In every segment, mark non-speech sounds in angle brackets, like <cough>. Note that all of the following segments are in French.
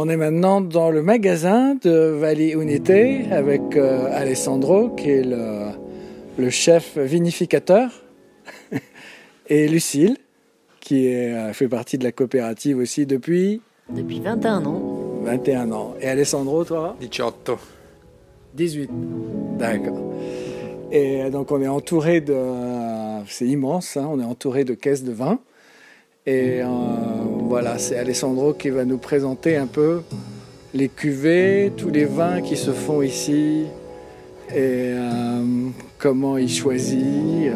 On est maintenant dans le magasin de Valley Unité avec euh, Alessandro qui est le, le chef vinificateur <laughs> et Lucille qui est, euh, fait partie de la coopérative aussi depuis Depuis 21 ans. 21 ans. Et Alessandro, toi? 18. 18. D'accord. Et euh, donc on est entouré de... C'est immense, hein, on est entouré de caisses de vin. Et euh, voilà, c'est Alessandro qui va nous présenter un peu les cuvées, tous les vins qui se font ici, et euh, comment il choisit, euh,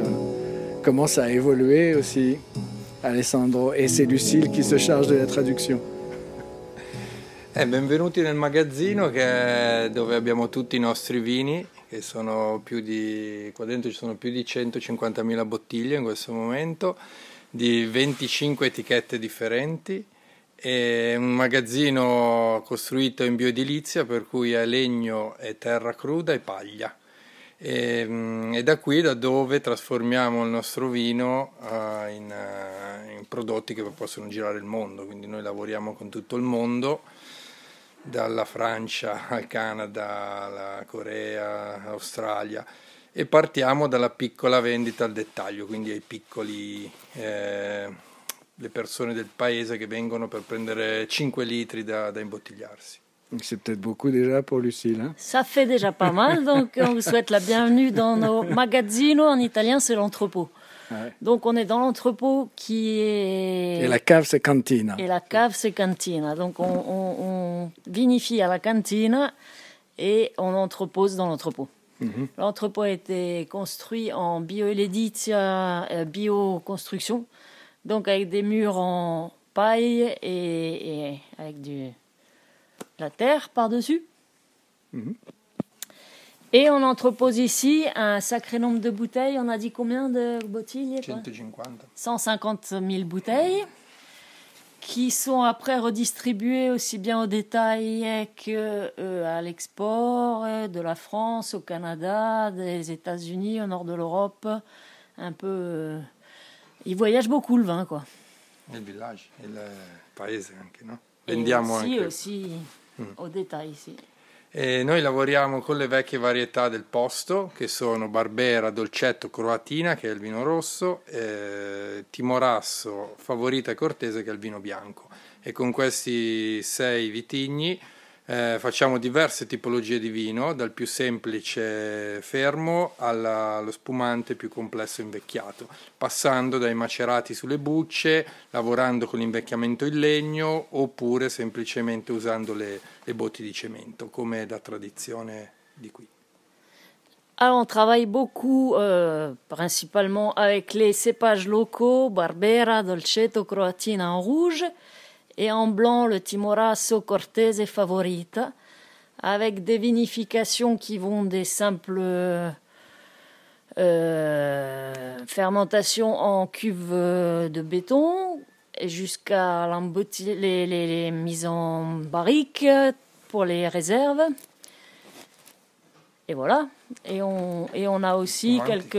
comment ça a évolué aussi, Alessandro. Et c'est Lucille qui se charge de la traduction. Eh, benvenuti nel magazzino che è dove abbiamo tutti i nostri vini, che sono più di, qua dentro ci sono più di 150.000 bottiglie in questo momento, di 25 etichette differenti. È un magazzino costruito in bioedilizia per cui è legno e terra cruda e paglia. E, mm, è da qui da dove trasformiamo il nostro vino eh, in, eh, in prodotti che possono girare il mondo, quindi noi lavoriamo con tutto il mondo dalla Francia al Canada, alla Corea, Australia e partiamo dalla piccola vendita al dettaglio, quindi ai piccoli, eh, le persone del paese che vengono per prendere 5 litri da, da imbottigliarsi. C'est peut-être beaucoup déjà pour Lucille. hein Ça fait déjà pas mal, donc on vous souhaite la bienvenue dans nos <laughs> magazzino. En italien, c'est l'entrepôt. Ouais. Donc on est dans l'entrepôt qui est... Et la cave, c'est cantina. Et la cave, c'est cantina. Donc on, on- on vinifie à la cantina et on entrepose dans l'entrepôt. Mhm. L'entrepôt a été construit en bioeledizia, euh, bioconstruction, donc avec des murs en paille et, et avec du, la terre par-dessus. Mhm. Et on entrepose ici un sacré nombre de bouteilles. On a dit combien de 150. 150 000 bouteilles qui sont après redistribuées aussi bien au détail que euh, à l'export euh, de la France au Canada, des États-Unis, au nord de l'Europe, un peu. euh, ils voyagent beaucoup le vin, quoi. Il village, il paese anche, no? Et Vendiamo aussi, anche. aussi au détail ici. E noi lavoriamo con le vecchie varietà del posto, che sono Barbera, Dolcetto, Croatina, che è il vino rosso, eh, Timorasso, Favorita e Cortese, che è il vino bianco. E con questi sei vitigni eh, facciamo diverse tipologie di vino, dal più semplice fermo alla- allo spumante più complesso invecchiato, passando dai macerati sulle bucce, lavorando con l'invecchiamento in legno oppure semplicemente usando le, le botti di cemento, come da tradizione di qui. Alors, on travaille beaucoup, euh, principalement avec les cépages locaux, Barbera, Dolcetto, Croatina en rouge, et en blanc le Timorasso, Cortese Favorita, avec des vinifications qui vont des simples euh, fermentations en cuve de béton jusqu'à les, les, les mises en barrique pour les réserves. Et voilà. Et on, et on a aussi quelques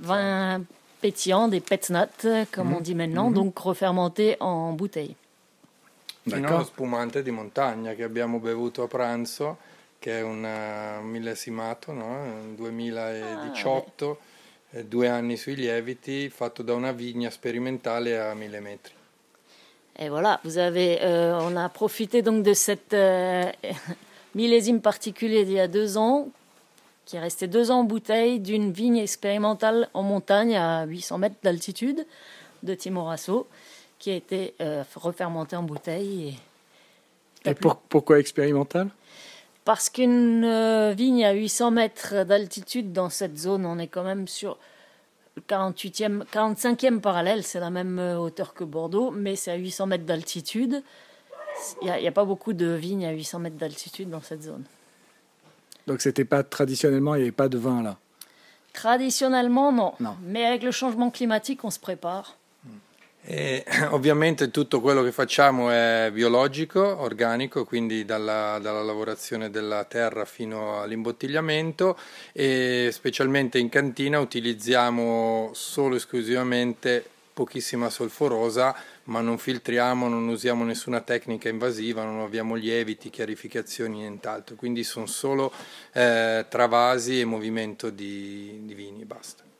vins pétillants, des petsnat, comme on dit maintenant, donc refermentés en bouteille. Fino allo D'accord. spumante di montagna che abbiamo bevuto a pranzo, che è un eh, millesimato, no? Un 2018, eh, due anni sui lieviti, fatto da una vigna sperimentale a 1000 metri. Et voilà, vous avez, euh, on a profité donc de cette euh, <laughs> millésime particulier d'il y a deux ans, qui est resté deux ans en bouteille, d'une vigne expérimentale en montagne à 800 mètres d'altitude de Timorasso, qui a été euh, refermentée en bouteille. Et Et pour- pourquoi expérimental? Parce qu'une euh, vigne à 800 mètres d'altitude dans cette zone, on est quand même sur le 48e, 45e parallèle, c'est la même euh, hauteur que Bordeaux, mais c'est à 800 mètres d'altitude. Il n'y a, a pas beaucoup de vignes à 800 mètres d'altitude dans cette zone. Donc c'était pas traditionnellement, il n'y avait pas de vin là? Traditionnellement, non. Non. Mais avec le changement climatique, on se prépare. E <clears throat> ovviamente tutto quello che facciamo è biologico, organico, quindi dalla, dalla lavorazione della terra fino all'imbottigliamento e specialmente in cantina utilizziamo solo e esclusivamente pochissima solforosa, ma non filtriamo, non usiamo nessuna tecnica invasiva, non abbiamo lieviti, chiarificazioni, nient'altro. Quindi sono solo eh, travasi e movimento di, di vini, basta.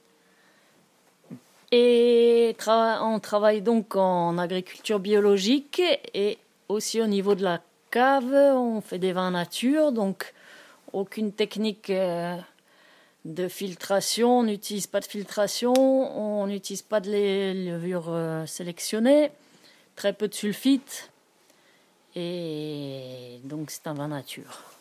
Et on travaille donc en agriculture biologique et aussi au niveau de la cave, on fait des vins nature, donc aucune technique euh, de filtration, on n'utilise pas de filtration, on n'utilise pas de levure euh, sélectionnée, très peu de sulfite, et donc c'est un vin nature.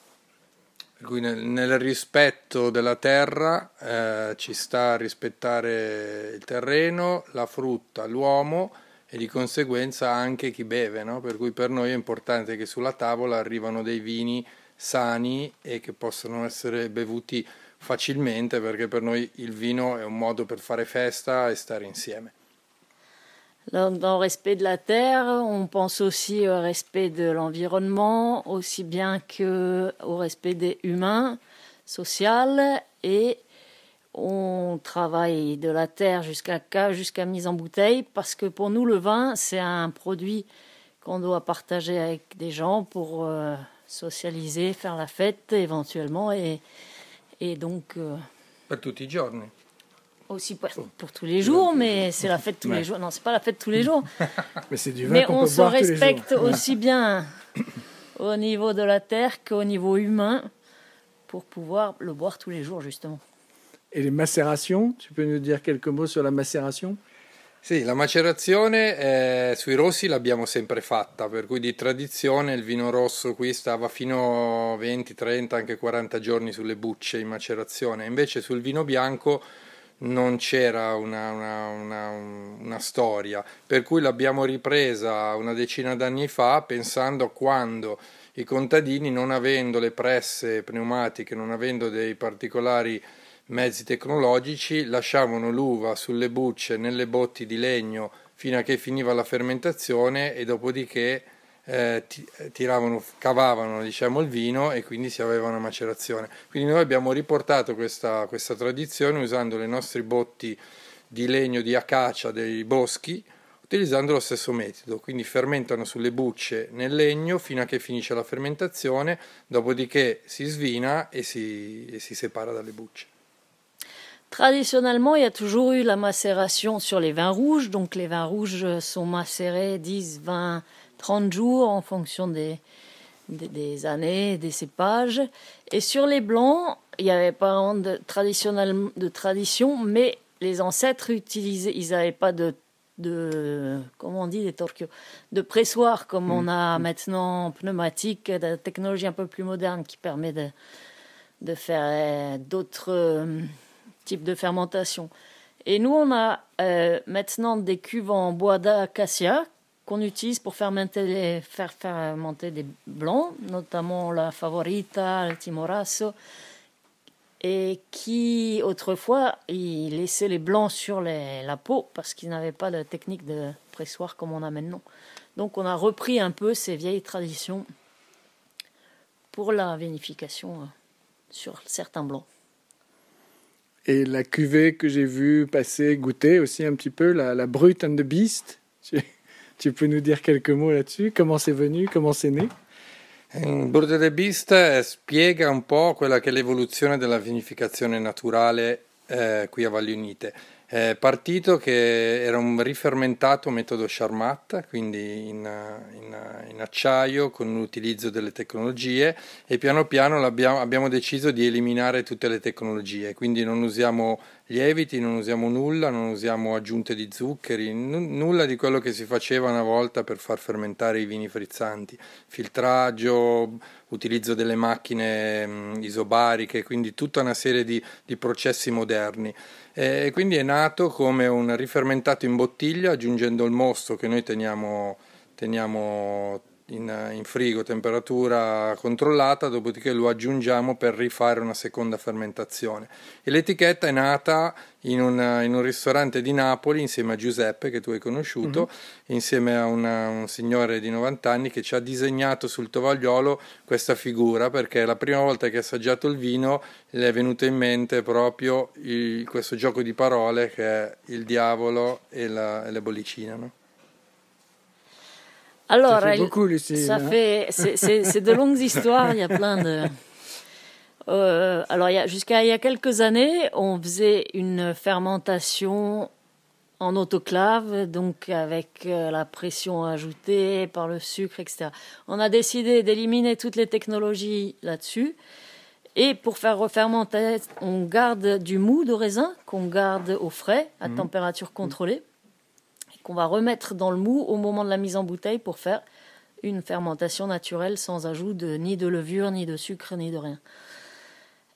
Per nel, nel, rispetto della terra eh, ci sta a rispettare il terreno, la frutta, l'uomo e di conseguenza anche chi beve, no? per cui per noi è importante che sulla tavola arrivano dei vini sani e che possano essere bevuti facilmente perché per noi il vino è un modo per fare festa et stare insieme. Dans le respect de la terre, on pense aussi au respect de l'environnement, aussi bien qu'au respect des humains, social, et on travaille de la terre jusqu'à mise en bouteille, parce que pour nous, le vin, c'est un produit qu'on doit partager avec des gens pour euh, socialiser, faire la fête éventuellement, et, donc... Euh, per tutti i giorni. Aussi pour, pour tous les jours, mais c'est la fête tous ouais. les jours. Non, c'est pas la fête tous les jours. <laughs> mais c'est du vin Mais on, on se respecte aussi bien <coughs> au niveau de la terre qu'au niveau humain pour pouvoir le boire tous les jours, justement. Et les macérations, tu peux nous dire quelques mots sur la macération Sì, la macerazione eh, sui rossi l'abbiamo sempre fatta, per cui di tradizione il vino rosso qui stava fino a 20, 30, anche 40 giorni sulle bucce in macerazione, invece sul vino bianco non c'era una, una, una, una storia, per cui l'abbiamo ripresa una decina d'anni fa pensando a quando i contadini, non avendo le presse pneumatiche, non avendo dei particolari mezzi tecnologici, lasciavano l'uva sulle bucce nelle botti di legno fino a che finiva la fermentazione e dopodiché eh, tiravano, cavavano diciamo, il vino e quindi si aveva una macerazione. Quindi noi abbiamo riportato questa, questa tradizione usando le nostre botti di legno di acacia dei boschi utilizzando lo stesso metodo, quindi fermentano sulle bucce nel legno fino a che finisce la fermentazione, dopodiché si svina e si, e si separa dalle bucce. Traditionnellement, il y a toujours eu la macération sur les vins rouges. Donc les vins rouges sont macérés 10, 20, 30 jours en fonction des, des, années, des cépages. Et sur les blancs, il n'y avait pas de, traditionnel, de tradition, mais les ancêtres utilisaient, ils n'avaient pas de, de, comment on dit, des torques, de pressoir comme on a mm. maintenant pneumatique, de technologie un peu plus moderne qui permet de, de faire d'autres type de fermentation. Et nous, on a euh, maintenant des cuves en bois d'acacia qu'on utilise pour fermenter faire fermenter des blancs, notamment la Favorita, le Timorasso, et qui autrefois ils laissaient les blancs sur la peau parce qu'ils n'avaient pas de technique de pressoir comme on a maintenant. Donc on a repris un peu ces vieilles traditions pour la vinification euh, sur certains blancs. Et la cuvée que j'ai vue passer, goûter aussi un petit peu, la, la Brute and the Beast. <laughs> Tu, peux nous dire quelques mots là-dessus? Comment c'est venu? Comment c'est né? And the Beast spiega un po' quella che è l'evoluzione della vinificazione naturale eh, qui a Valli Unite. È partito che era un rifermentato metodo Charmat, quindi in, in, in acciaio con l'utilizzo delle tecnologie e piano piano abbiamo deciso di eliminare tutte le tecnologie, quindi non usiamo lieviti, non usiamo nulla, non usiamo aggiunte di zuccheri, n- nulla di quello che si faceva una volta per far fermentare i vini frizzanti, filtraggio, utilizzo delle macchine mh, isobariche, quindi tutta una serie di, di processi moderni. E quindi è nato come un rifermentato in bottiglia aggiungendo il mosto che noi teniamo, teniamo in, in, frigo, temperatura controllata, dopodiché lo aggiungiamo per rifare una seconda fermentazione. E l'etichetta è nata in un, in un ristorante di Napoli insieme a Giuseppe, che tu hai conosciuto, mm-hmm. insieme a una, un signore di 90 anni che ci ha disegnato sul tovagliolo questa figura, perché la prima volta che ha assaggiato il vino le è venuto in mente proprio il, questo gioco di parole che è il diavolo e, la, e le bollicine. No? Alors, ça fait, beaucoup, Lucie, ça fait c'est, de longues <laughs> histoires, il y a plein de. Euh, alors, jusqu'à il y a quelques années, on faisait une fermentation en autoclave, donc avec euh, la pression ajoutée par le sucre, etc. On a décidé d'éliminer toutes les technologies là-dessus. Et pour faire refermenter, on garde du mou de raisin qu'on garde au frais, à mmh. température contrôlée qu'on va remettre dans le mou au moment de la mise en bouteille pour faire une fermentation naturelle sans ajout de ni de levure, ni de sucre, ni de rien.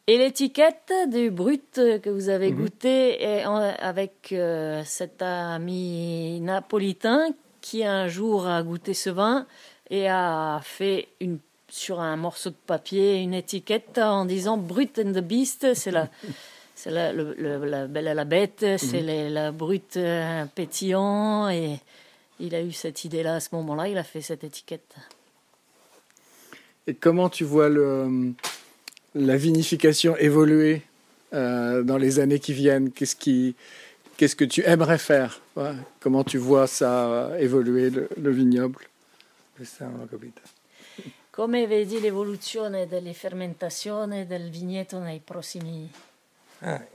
Et l'étiquette du brut que vous avez mhm. goûté est avec euh, cet ami napolitain qui un jour a goûté ce vin et a fait une, sur un morceau de papier une étiquette en disant Brut and the Beast. C'est la, <laughs> c'est la, le, la belle à la bête, c'est mhm. la brute euh, pétillant. Et il a eu cette idée-là à ce moment-là, il a fait cette étiquette. Et comment tu vois le, la vinification évoluer euh, dans les années qui viennent? Qu'est-ce qui, qu'est-ce que tu aimerais faire? Comment tu vois ça évoluer, le, le vignoble? Come vedi l'evoluzione delle fermentazioni del vigneto nei prossimi eh,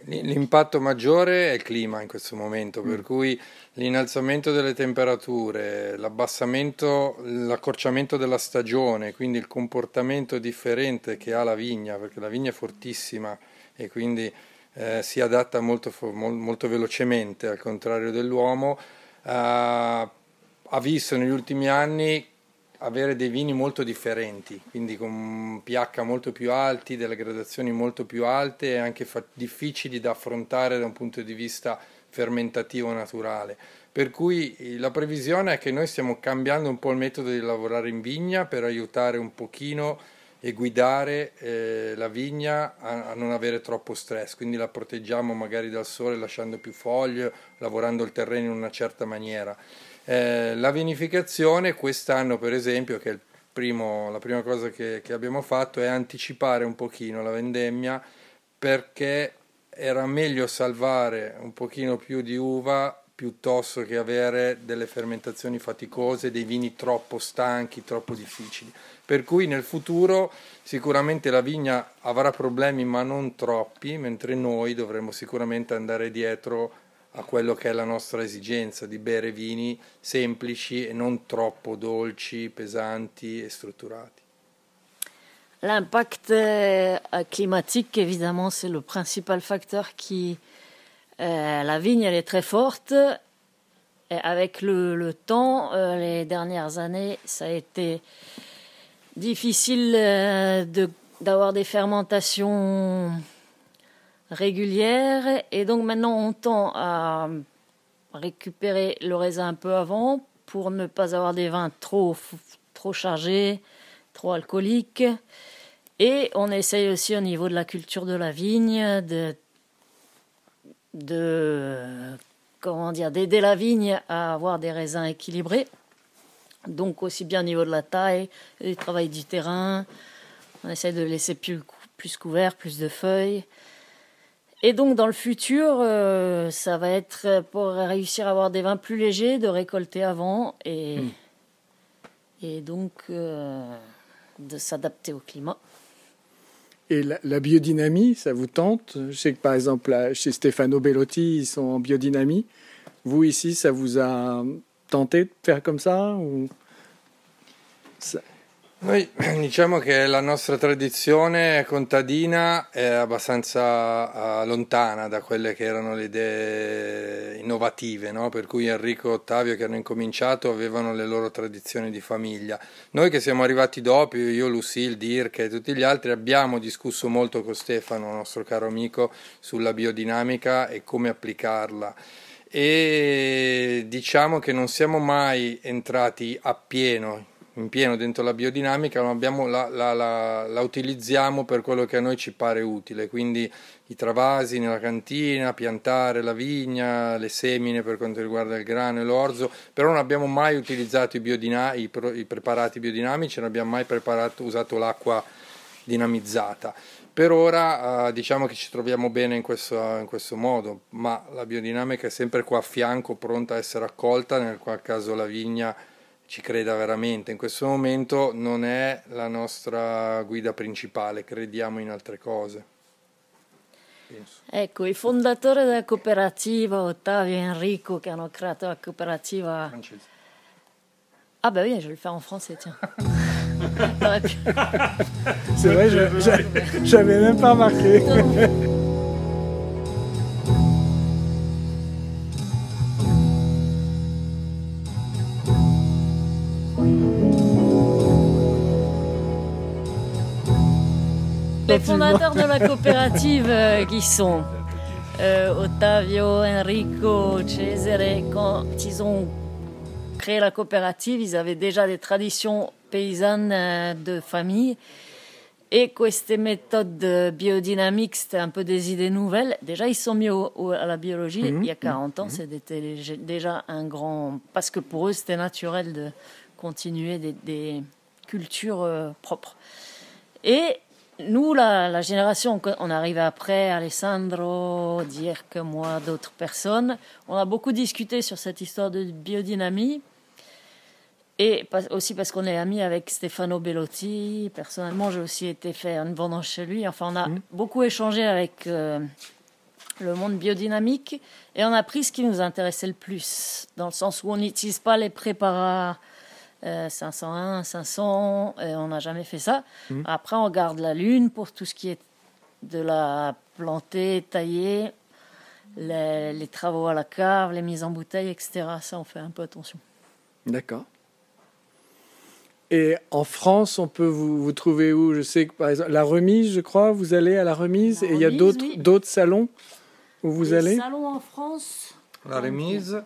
l'impatto maggiore è il clima in questo momento, mm. per cui l'innalzamento delle temperature, l'abbassamento, l'accorciamento della stagione, quindi il comportamento differente che ha la vigna, perché la vigna è fortissima e quindi eh, si adatta molto, molto, velocemente, al contrario dell'uomo, eh, ha visto negli ultimi anni avere dei vini molto differenti, quindi con pH molto più alti, delle gradazioni molto più alte e anche fa- difficili da affrontare da un punto di vista fermentativo naturale. Per cui la previsione è che noi stiamo cambiando un po' il metodo di lavorare in vigna per aiutare un pochino e guidare eh, la vigna a, a, non avere troppo stress, quindi la proteggiamo magari dal sole lasciando più foglie, lavorando il terreno in una certa maniera. Eh, la vinificazione quest'anno per esempio, che è primo, la prima cosa che, che, abbiamo fatto, è anticipare un pochino la vendemmia perché era meglio salvare un pochino più di uva piuttosto che avere delle fermentazioni faticose, dei vini troppo stanchi, troppo difficili. Per cui nel futuro sicuramente la vigna avrà problemi ma non troppi, mentre noi dovremo sicuramente andare dietro a quello che è la nostra esigenza di bere vini semplici e non troppo dolci, pesanti e strutturati. L'impact euh, climatique, évidemment, c'est le principal facteur qui... Euh, la vigne, elle est très forte. Et avec le, temps, euh, les dernières années, ça a été difficile euh, d'avoir des fermentations régulière. Et donc maintenant, on tend à récupérer le raisin un peu avant pour ne pas avoir des vins trop, trop chargés, trop alcooliques. Et on essaye aussi au niveau de la culture de la vigne de, de comment dire, d'aider la vigne à avoir des raisins équilibrés. Donc aussi bien au niveau de la taille, du travail du terrain. On essaie de laisser plus, plus couvert, plus de feuilles. Et donc dans le futur, euh, ça va être pour réussir à avoir des vins plus légers, de récolter avant et, mm. et donc euh, de s'adapter au climat. Et la, biodynamie, ça vous tente? Je sais que par exemple chez Stefano Bellotti, ils sont en biodynamie. Vous ici, ça vous a tenté de faire comme ça Noi <clears throat> diciamo che la nostra tradizione contadina è abbastanza uh, lontana da quelle che erano le idee innovative, no? per cui Enrico e Ottavio che hanno incominciato avevano le loro tradizioni di famiglia. Noi che siamo arrivati dopo, io, Lucille, Dirk e tutti gli altri, abbiamo discusso molto con Stefano, nostro caro amico, sulla biodinamica e come applicarla e diciamo che non siamo mai entrati appieno in pieno dentro la biodinamica, ma la, la, la, la, utilizziamo per quello che a noi ci pare utile, quindi i travasi nella cantina, piantare la vigna, le semine per quanto riguarda il grano e l'orzo, però non abbiamo mai utilizzato i, biodina- i, pro- i preparati biodinamici, non abbiamo mai usato l'acqua dinamizzata. Per ora eh, diciamo che ci troviamo bene in questo, in questo, modo, ma la biodinamica è sempre qua a fianco, pronta a essere accolta, nel qual caso la vigna ci creda veramente. In questo momento non è la nostra guida principale, crediamo in altre cose. Penso. Ecco, i fondatori della cooperativa, Ottavio e Enrico, che hanno creato la cooperativa... Francese. Ah ben <laughs> oui, je vais le faire en français, tiens. C'est vrai, j'avais même pas remarqué. Fondateurs de la coopérative euh, qui sont euh, Ottavio, Enrico, Cesare, quand ils ont créé la coopérative, ils avaient déjà des traditions paysannes euh, de famille. Et queste méthodes biodynamiques, c'était un peu des idées nouvelles. Déjà, ils sont mis à la biologie. Mhm. Il y a 40 ans, mhm. c'était déjà un grand... Parce que pour eux, c'était naturel de continuer des, cultures propres. Et nous, la, génération, on arrive après, Alessandro, Dirk, moi, d'autres personnes, on a beaucoup discuté sur cette histoire de biodynamie. Et aussi parce qu'on est amis avec Stefano Bellotti. Personnellement, j'ai aussi été faire une vendange chez lui. Enfin, on a mmh. beaucoup échangé avec euh, le monde biodynamique et on a pris ce qui nous intéressait le plus, dans le sens où on n'utilise pas les préparats 501, euh, 500, et on n'a jamais fait ça. Mhm. Après, on garde la lune pour tout ce qui est de la planter, tailler, les, travaux à la cave, les mises en bouteille, etc. Ça, on fait un peu attention. D'accord. Et en France, on peut vous, vous, trouver où? Je sais que par exemple, la remise, je crois, vous allez à la remise, et il y a d'autres d'autres salons où vous allez? salons en France La remise,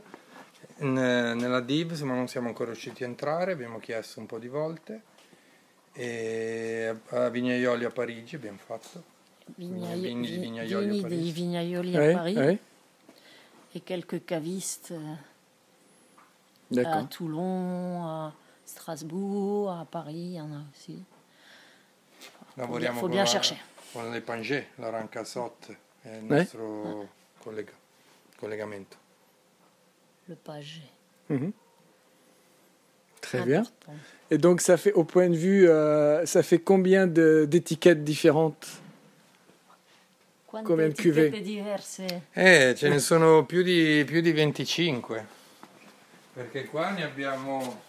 nella DIV, ma non siamo ancora riusciti a entrare, abbiamo chiesto un po' di volte. E a Vignaioli a Parigi abbiamo fatto. Vignaio, vigni di Vignaioli vigni a Parigi. Vignaioli a oui, Paris. Oui. Et quelques cavistes à Toulon, à Strasbourg, à Paris, il y en a aussi. Lavoriamo faut bien la, chercher. con le Pangé, la Rancasot, è il nostro ah. collega, collegamento le page. Mhm. Très bien. Et donc, ça fait, au point de vue, euh, ça fait combien d'étiquettes différentes? Quante Combien de cuvées? diverse? Eh, ce ne sono più di, più di 25. Perché qua ne abbiamo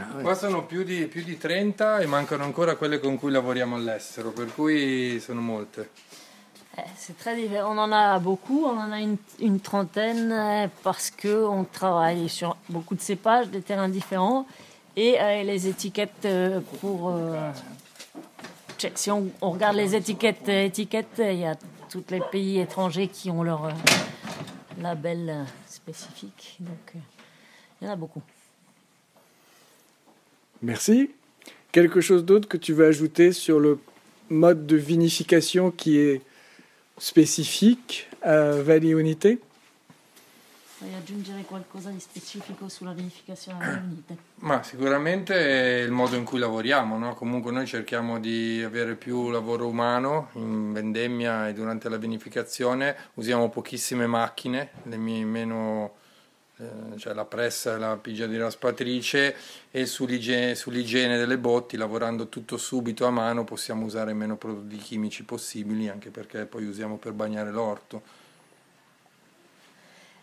Ah, Qua sono più di, più di 30 e mancano ancora quelle con cui lavoriamo all'estero, per cui sono molte. Eh, c'est très différent. On en a beaucoup, on en a une, une trentaine eh, parce qu'on travaille sur beaucoup de cépages, des terrains différents et euh, les étiquettes euh, pour. Euh, si on, on, regarde les étiquettes, étiquettes, il y a tous les pays étrangers qui ont leur label spécifique. Donc il y en a beaucoup. Merci. Quelque chose d'autre que tu veux ajouter sur le mode de vinification qui est spécifique à Valley Unité? Vuoi aggiungere qualcosa di specifico sulla vinificazione a Unite? Ma sicuramente è il modo in cui lavoriamo, no? comunque noi cerchiamo di avere più lavoro umano in vendemmia e durante la vinificazione, usiamo pochissime macchine, le meno eh, cioè la pressa e la pigia di raspatrice e sull'igiene, sull'igiene, delle botti, lavorando tutto subito a mano, possiamo usare meno prodotti chimici possibili, anche perché poi usiamo per bagnare l'orto.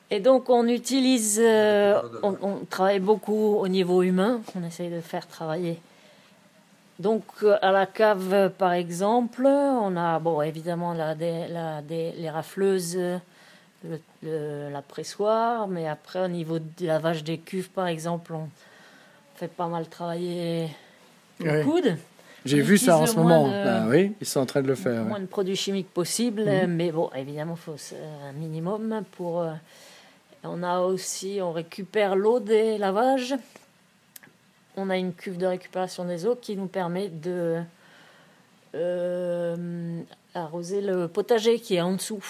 Et donc on utilise, euh, on, on, travaille beaucoup au niveau humain, on essaye de faire travailler. Donc à la cave par exemple, on a bon évidemment la, la, les rafleuses, le, la pressoir, mais après au niveau de lavage des cuves par exemple, on fait pas mal travailler le coude. J'ai vu ça en ce moment. Ben oui, ils sont en train de le faire. Moins de produits chimiques possible, mhm. mais bon, évidemment, il faut un minimum pour. Euh, on a aussi, on récupère l'eau des lavages. On a une cuve de récupération des eaux qui nous permet de euh, arroser le potager qui est en dessous.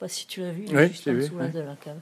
Pas si tu l'as vu, oui, juste en dessous oui. de la cave.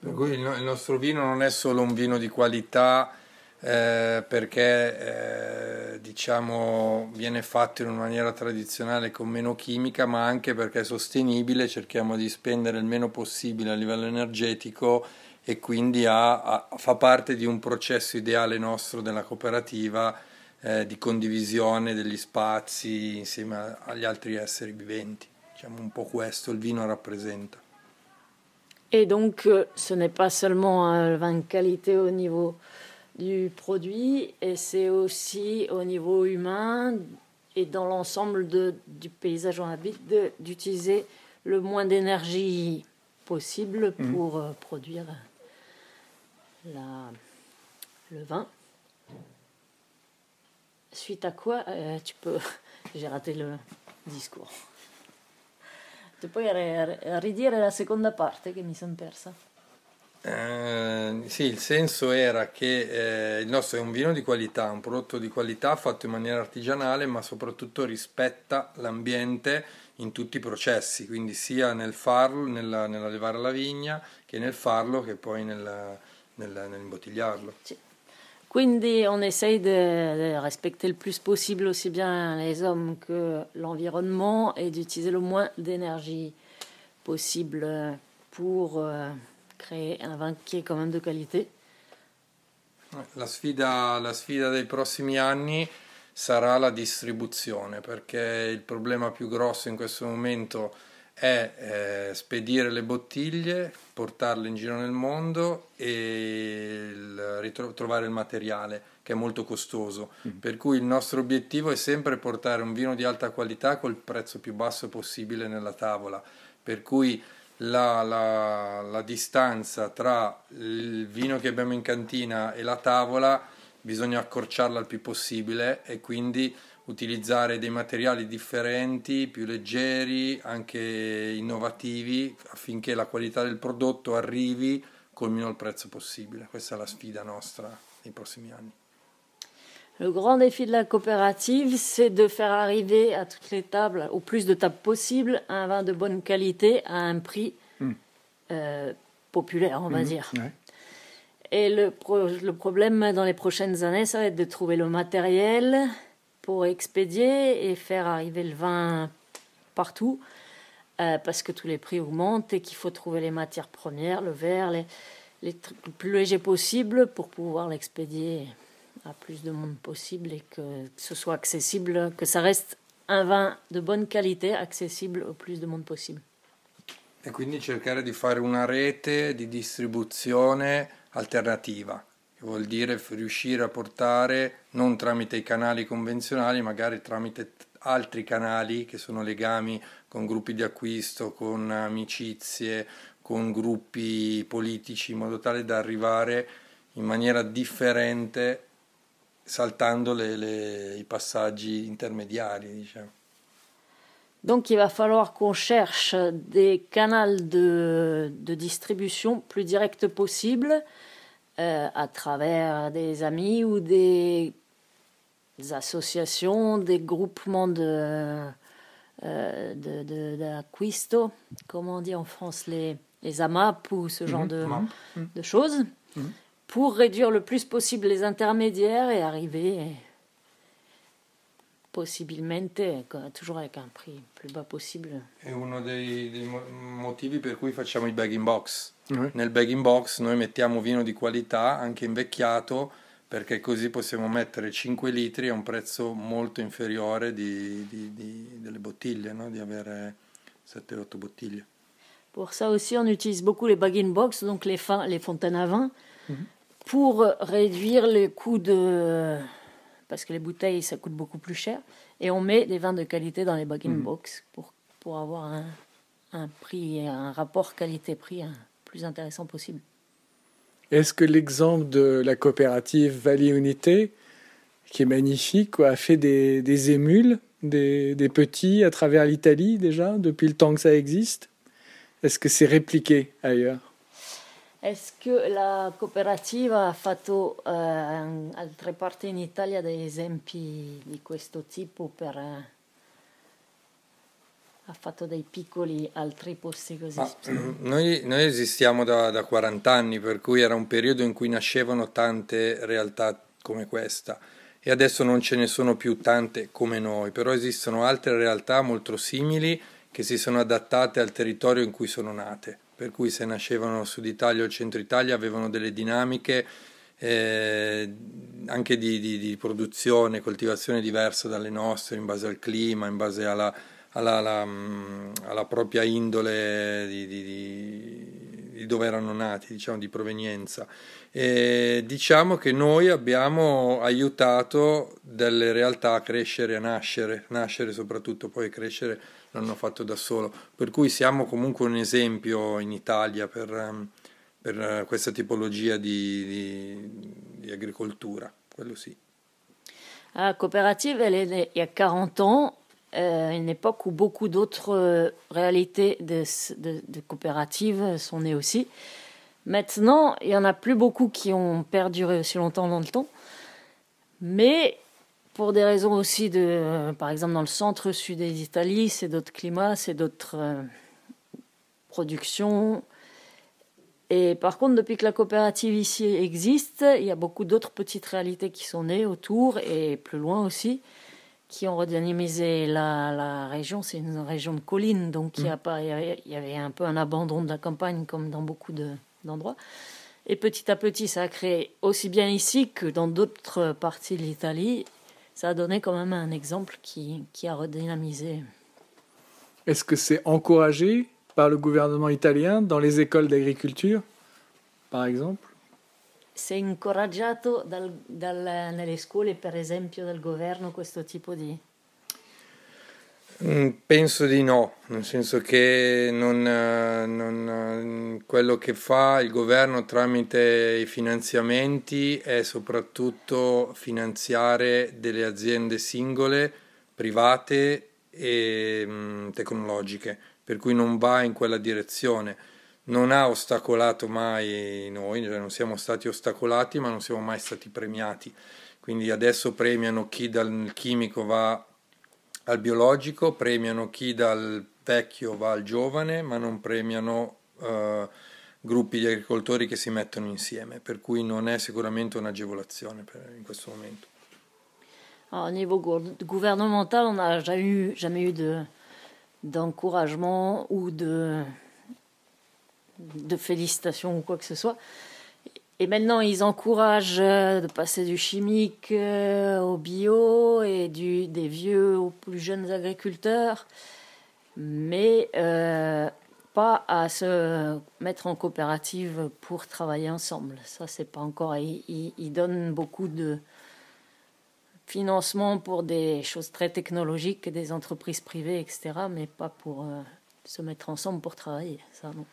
Per cui il, nostro vino non è solo un vino di qualità eh, perché eh, diciamo viene fatto in una maniera tradizionale con meno chimica, ma anche perché è sostenibile, cerchiamo di spendere il meno possibile a livello energetico e quindi ha, ha, fa parte di un processo ideale nostro della cooperativa eh, di condivisione degli spazi insieme agli altri esseri viventi. Diciamo un po' questo il vino rappresenta. Et donc, euh, ce n'est pas seulement un vin de qualité au niveau du produit, et c'est aussi au niveau humain et dans l'ensemble du paysage où on habite d'utiliser le moins d'énergie possible mhm. pour euh, produire la, le vin. Suite à quoi, euh, tu peux. <laughs> J'ai raté le discours. Tu puoi ridire la seconda parte che mi sono persa? Eh, sì, il senso era che eh, il nostro è un vino di qualità, un prodotto di qualità fatto in maniera artigianale, ma soprattutto rispetta l'ambiente in tutti i processi, quindi sia nel farlo, nella, nell'allevare la vigna, che nel farlo, che poi nel, nel, nell'imbottigliarlo. Sì. Quindi on essaye de, respecter le plus possible aussi bien les hommes que l'environnement et d'utiliser le moins d'énergie possible pour euh, créer un vin qui est quand même de qualité. La sfida, la sfida dei prossimi anni sarà la distribuzione perché il problema più grosso in questo momento è eh, spedire le bottiglie, portarle in giro nel mondo e il, ritro- trovare il materiale che è molto costoso. Mm. Per cui il nostro obiettivo è sempre portare un vino di alta qualità col prezzo più basso possibile nella tavola. Per cui la, la, la distanza tra il vino che abbiamo in cantina e la tavola bisogna accorciarla il più possibile e quindi utilizzare dei materiali differenti, più leggeri, anche innovativi, affinché la qualità del prodotto arrivi col minor prezzo possibile. Questa è la sfida nostra nei prossimi anni. Le grand défi de la coopérative, c'est de faire arriver à toutes les tables, au plus de tables possible, un vin de bonne qualité à un prix mm. euh, populaire, on va mm. dire. Ouais. Et le, pro le problème dans les prochaines années, ça va être de trouver le matériel, pour expédier et faire arriver le vin partout, euh, parce que tous les prix augmentent et qu'il faut trouver les matières premières, le verre, les, les trucs le plus léger possible pour pouvoir l'expédier à plus de monde possible et que ce soit accessible, que ça reste un vin de bonne qualité accessible au plus de monde possible. E quindi cercare di fare una rete di distribuzione alternativa. Che vuol dire riuscire a portare non tramite i canali convenzionali, magari tramite altri canali che sono legami con gruppi di acquisto, con amicizie, con gruppi politici, in modo tale da arrivare in maniera differente saltando les, les, i passaggi intermédiaires. Diciamo. Donc il va falloir qu'on cherche des canaux de, de distribution plus directs possibles euh, à travers des amis ou des, associations, des groupements de, euh, de, de, comment on dit en France, les, les AMAP ou ce genre mhm. de, mhm. de, choses, mhm. pour réduire le plus possible les intermédiaires et arriver possibilmente, toujours avec un prix plus bas possible. È uno dei, dei motivi per cui facciamo i bag in box. Mm. Nel bag in box noi mettiamo vino di qualità, anche invecchiato, perché così possiamo mettere 5 litri a un prezzo molto inferiore di, di, di, delle bottiglie, no? di avere 7-8 bottiglie. Pour ça aussi, on utilise beaucoup les bag in box, donc les, les fontaines à vin, mm -hmm. pour réduire les coûts de parce que les bouteilles, ça coûte beaucoup plus cher. Et on met des vins de qualité dans les bag-in-box mm. pour, pour avoir un, un prix, un rapport qualité-prix plus intéressant possible. Est-ce que l'exemple de la coopérative Vallée Unité qui est magnifique, quoi, a fait des, des émules, des, des petits à travers l'Italie déjà, depuis le temps que ça existe? Est-ce que c'est répliqué ailleurs? La cooperative a fatto eh, altre parti in Italia degli esempi di questo tipo per... eh, ha fatto dei piccoli altri posti così? Ma, noi, noi esistiamo da, da 40 anni, per cui era un periodo in cui nascevano tante realtà come questa e adesso non ce ne sono più tante come noi, però esistono altre realtà molto simili che si sono adattate al territorio in cui sono nate, per cui se nascevano Sud Italia o Centro Italia avevano delle dinamiche eh, anche di, di, di, produzione, coltivazione diverse dalle nostre in base al clima, in base alla, alla, alla, mm, alla propria indole di, di, dove erano nati, diciamo di provenienza. E diciamo che noi abbiamo aiutato delle realtà a crescere, a nascere, nascere soprattutto, poi crescere l'hanno fatto da solo, per cui siamo comunque un esempio in Italia per, ehm, per questa tipologia di, di, di agricoltura, quello sì. La coopérative, elle est il y a 40 ans, euh, une époque où beaucoup d'autres euh, réalités de, de, de, coopératives sont nées aussi. Maintenant, il n'y en a plus beaucoup qui ont perduré aussi longtemps dans le temps. Mais pour des raisons aussi de, euh, par exemple, dans le centre-sud d'Italie, c'est d'autres climats, c'est d'autres euh, productions. Et par contre, depuis que la coopérative ici existe, il y a beaucoup d'autres petites réalités qui sont nées autour et plus loin aussi, qui ont redynamisé la, la région. C'est une région de collines, donc il, y a mmh. pas, il, y avait, il y avait un peu un abandon de la campagne comme dans beaucoup de, d'endroits. Et petit à petit, ça a créé aussi bien ici que dans d'autres parties de l'Italie. Ça a donné quand même un exemple qui, qui a redynamisé. Est-ce que c'est encouragé par le gouvernement italien dans les écoles d'agriculture, par exemple? C'est incoraggiato dal, dal, nelle scuole, per esempio, dal governo questo tipo di, penso di no, nel senso che non, non, quello che fa il governo tramite i finanziamenti è soprattutto finanziare delle aziende singole, private e mm, tecnologiche, per cui non va in quella direzione. Non ha ostacolato mai noi, cioè non siamo stati ostacolati, ma non siamo mai stati premiati. Quindi adesso premiano chi dal chimico va al biologico, premiano chi dal vecchio va al giovane, ma non premiano uh, gruppi di agricoltori che si mettono insieme, per cui non è sicuramente un'agevolazione per, in questo momento. au niveau gouvernemental, on n'a jamais eu, jamais eu de, d'encouragement ou de, de félicitations ou quoi que ce. Et maintenant, ils encouragent euh, de passer du chimique euh, au bio et des vieux aux plus jeunes agriculteurs, mais euh, pas à se mettre en coopérative pour travailler ensemble. Ça, c'est pas encore. Ils, ils, donnent beaucoup de financement pour des choses très technologiques, des entreprises privées, etc., mais pas pour se mettre ensemble pour travailler. Ça, non.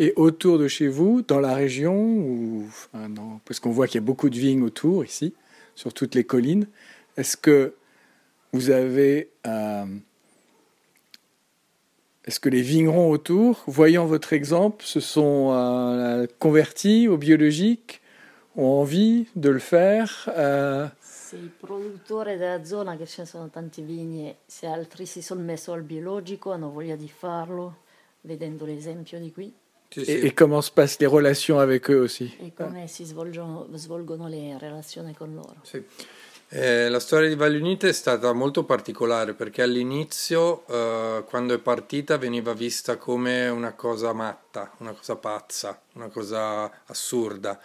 Et autour de chez vous, dans la région, ou, enfin, parce qu'on voit qu'il y a beaucoup de vignes autour ici, sur toutes les collines, est-ce que vous avez... Euh, est-ce que les vignerons autour, voyant votre exemple, se sont euh, convertis au biologique, ont envie de le faire euh... Se i produttori della zona, che ce ne sono tanti vigni, se altri si sono messi al biologico, hanno voglia di farlo, vedendo l'esempio di qui? Sì, sì. E, e, come si passano le relazioni avec eux aussi. E come si svolgono, svolgono le relazioni con loro. Sì. Eh, la storia di Valle Unite è stata molto particolare perché all'inizio, eh, quando è partita, veniva vista come una cosa matta, una cosa pazza, una cosa assurda.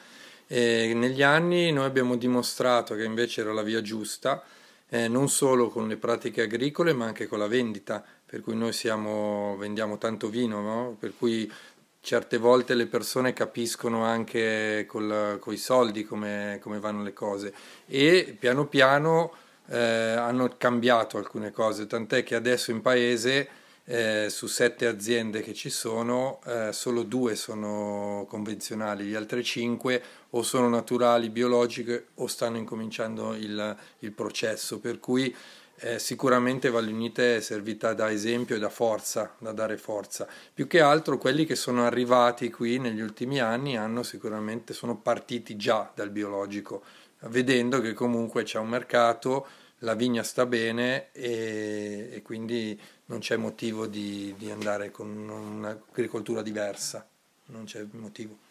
E negli anni noi abbiamo dimostrato che invece era la via giusta, eh, non solo con le pratiche agricole ma anche con la vendita, per cui noi siamo, vendiamo tanto vino, no? per cui certe volte le persone capiscono anche con i soldi come, come, vanno le cose. E piano piano eh, hanno cambiato alcune cose, tant'è che adesso in paese eh, su sette aziende che ci sono, eh, solo due sono convenzionali, gli altri cinque o sono naturali, biologiche o stanno incominciando il, il processo, per cui eh, sicuramente Valle Unite è servita da esempio e da forza, da dare forza. Più che altro quelli che sono arrivati qui negli ultimi anni hanno sicuramente, sono partiti già dal biologico, vedendo che comunque c'è un mercato, la vigna sta bene e, e quindi non c'è motivo di, di andare con un'agricoltura diversa, non c'è motivo.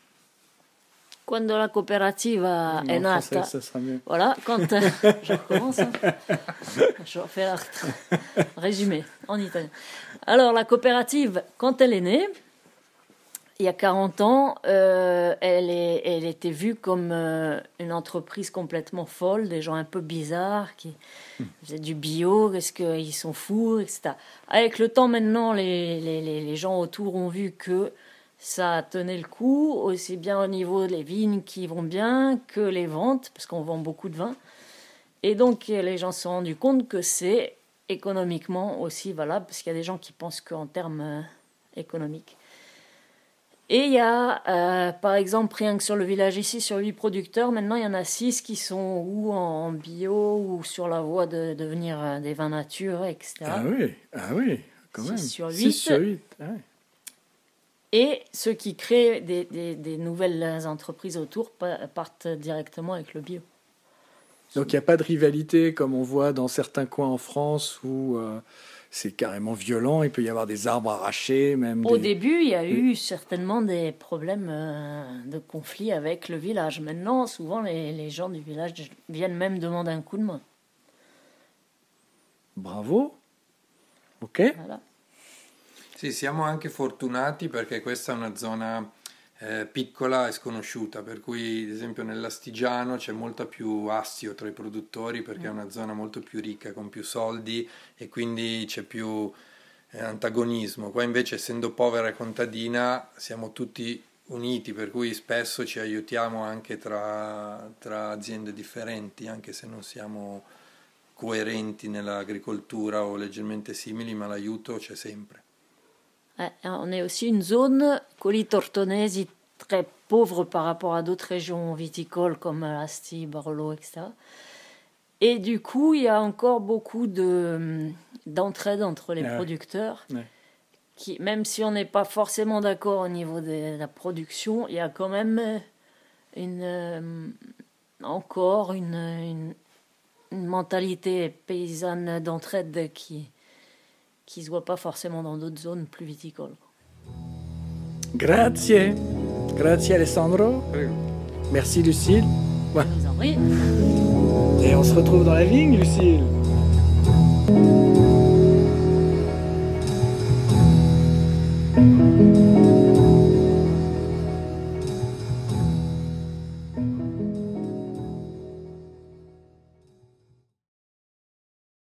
Quando la coopérative est nata, voilà, quand <laughs> je recommence, hein. je vais faire résumé en italien. Alors la coopérative, quand elle est née, il y a 40 ans, euh, elle, est, elle était vue comme euh, une entreprise complètement folle, des gens un peu bizarres qui faisaient du bio, est-ce qu'ils sont fous, etc. Avec le temps maintenant, les, les, les, gens autour ont vu que ça tenait le coup, aussi bien au niveau des vignes qui vont bien que les ventes, parce qu'on vend beaucoup de vin. Et donc les gens se sont rendus compte que c'est économiquement aussi valable, parce qu'il y a des gens qui pensent qu'en termes euh, économiques. Et il y a, euh, par exemple, rien que sur le village ici, sur 8 producteurs, maintenant il y en a 6 qui sont ou en bio ou sur la voie de devenir euh, des vins nature, etc. Ah oui, ah oui, quand même. 6 sur 8. sur 8. Ah Et ceux qui créent des, des, des, nouvelles entreprises autour partent directement avec le bio. Donc il n'y a pas de rivalité comme on voit dans certains coins en France où euh, c'est carrément violent. Il peut y avoir des arbres arrachés, même. Au début, il y a eu certainement des problèmes euh, de conflit avec le village. Maintenant, souvent, les, les, gens du village viennent même demander un coup de main. Bravo. Ok. Voilà. Sì, siamo anche fortunati perché questa è una zona eh, piccola e sconosciuta, per cui ad esempio nell'Astigiano c'è molta più assio tra i produttori perché è una zona molto più ricca, con più soldi e quindi c'è più eh, antagonismo. Qua invece essendo povera e contadina siamo tutti uniti, per cui spesso ci aiutiamo anche tra, tra aziende differenti, anche se non siamo coerenti nell'agricoltura o leggermente simili, ma l'aiuto c'è sempre. On est aussi une zone Coli-Tortonesi très pauvre par rapport à d'autres régions viticoles comme Asti, Barolo, etc. Et du coup, il y a encore beaucoup de, d'entraide entre les producteurs. Qui, même si on n'est pas forcément d'accord au niveau de la production, il y a quand même une, euh, encore une, une, une mentalité paysanne d'entraide qui, qui ne se voit pas forcément dans d'autres zones plus viticoles. Grazie. Grazie Alessandro. Merci Lucille. Ouais. vous en prie. Et on se retrouve dans la vigne, Lucille.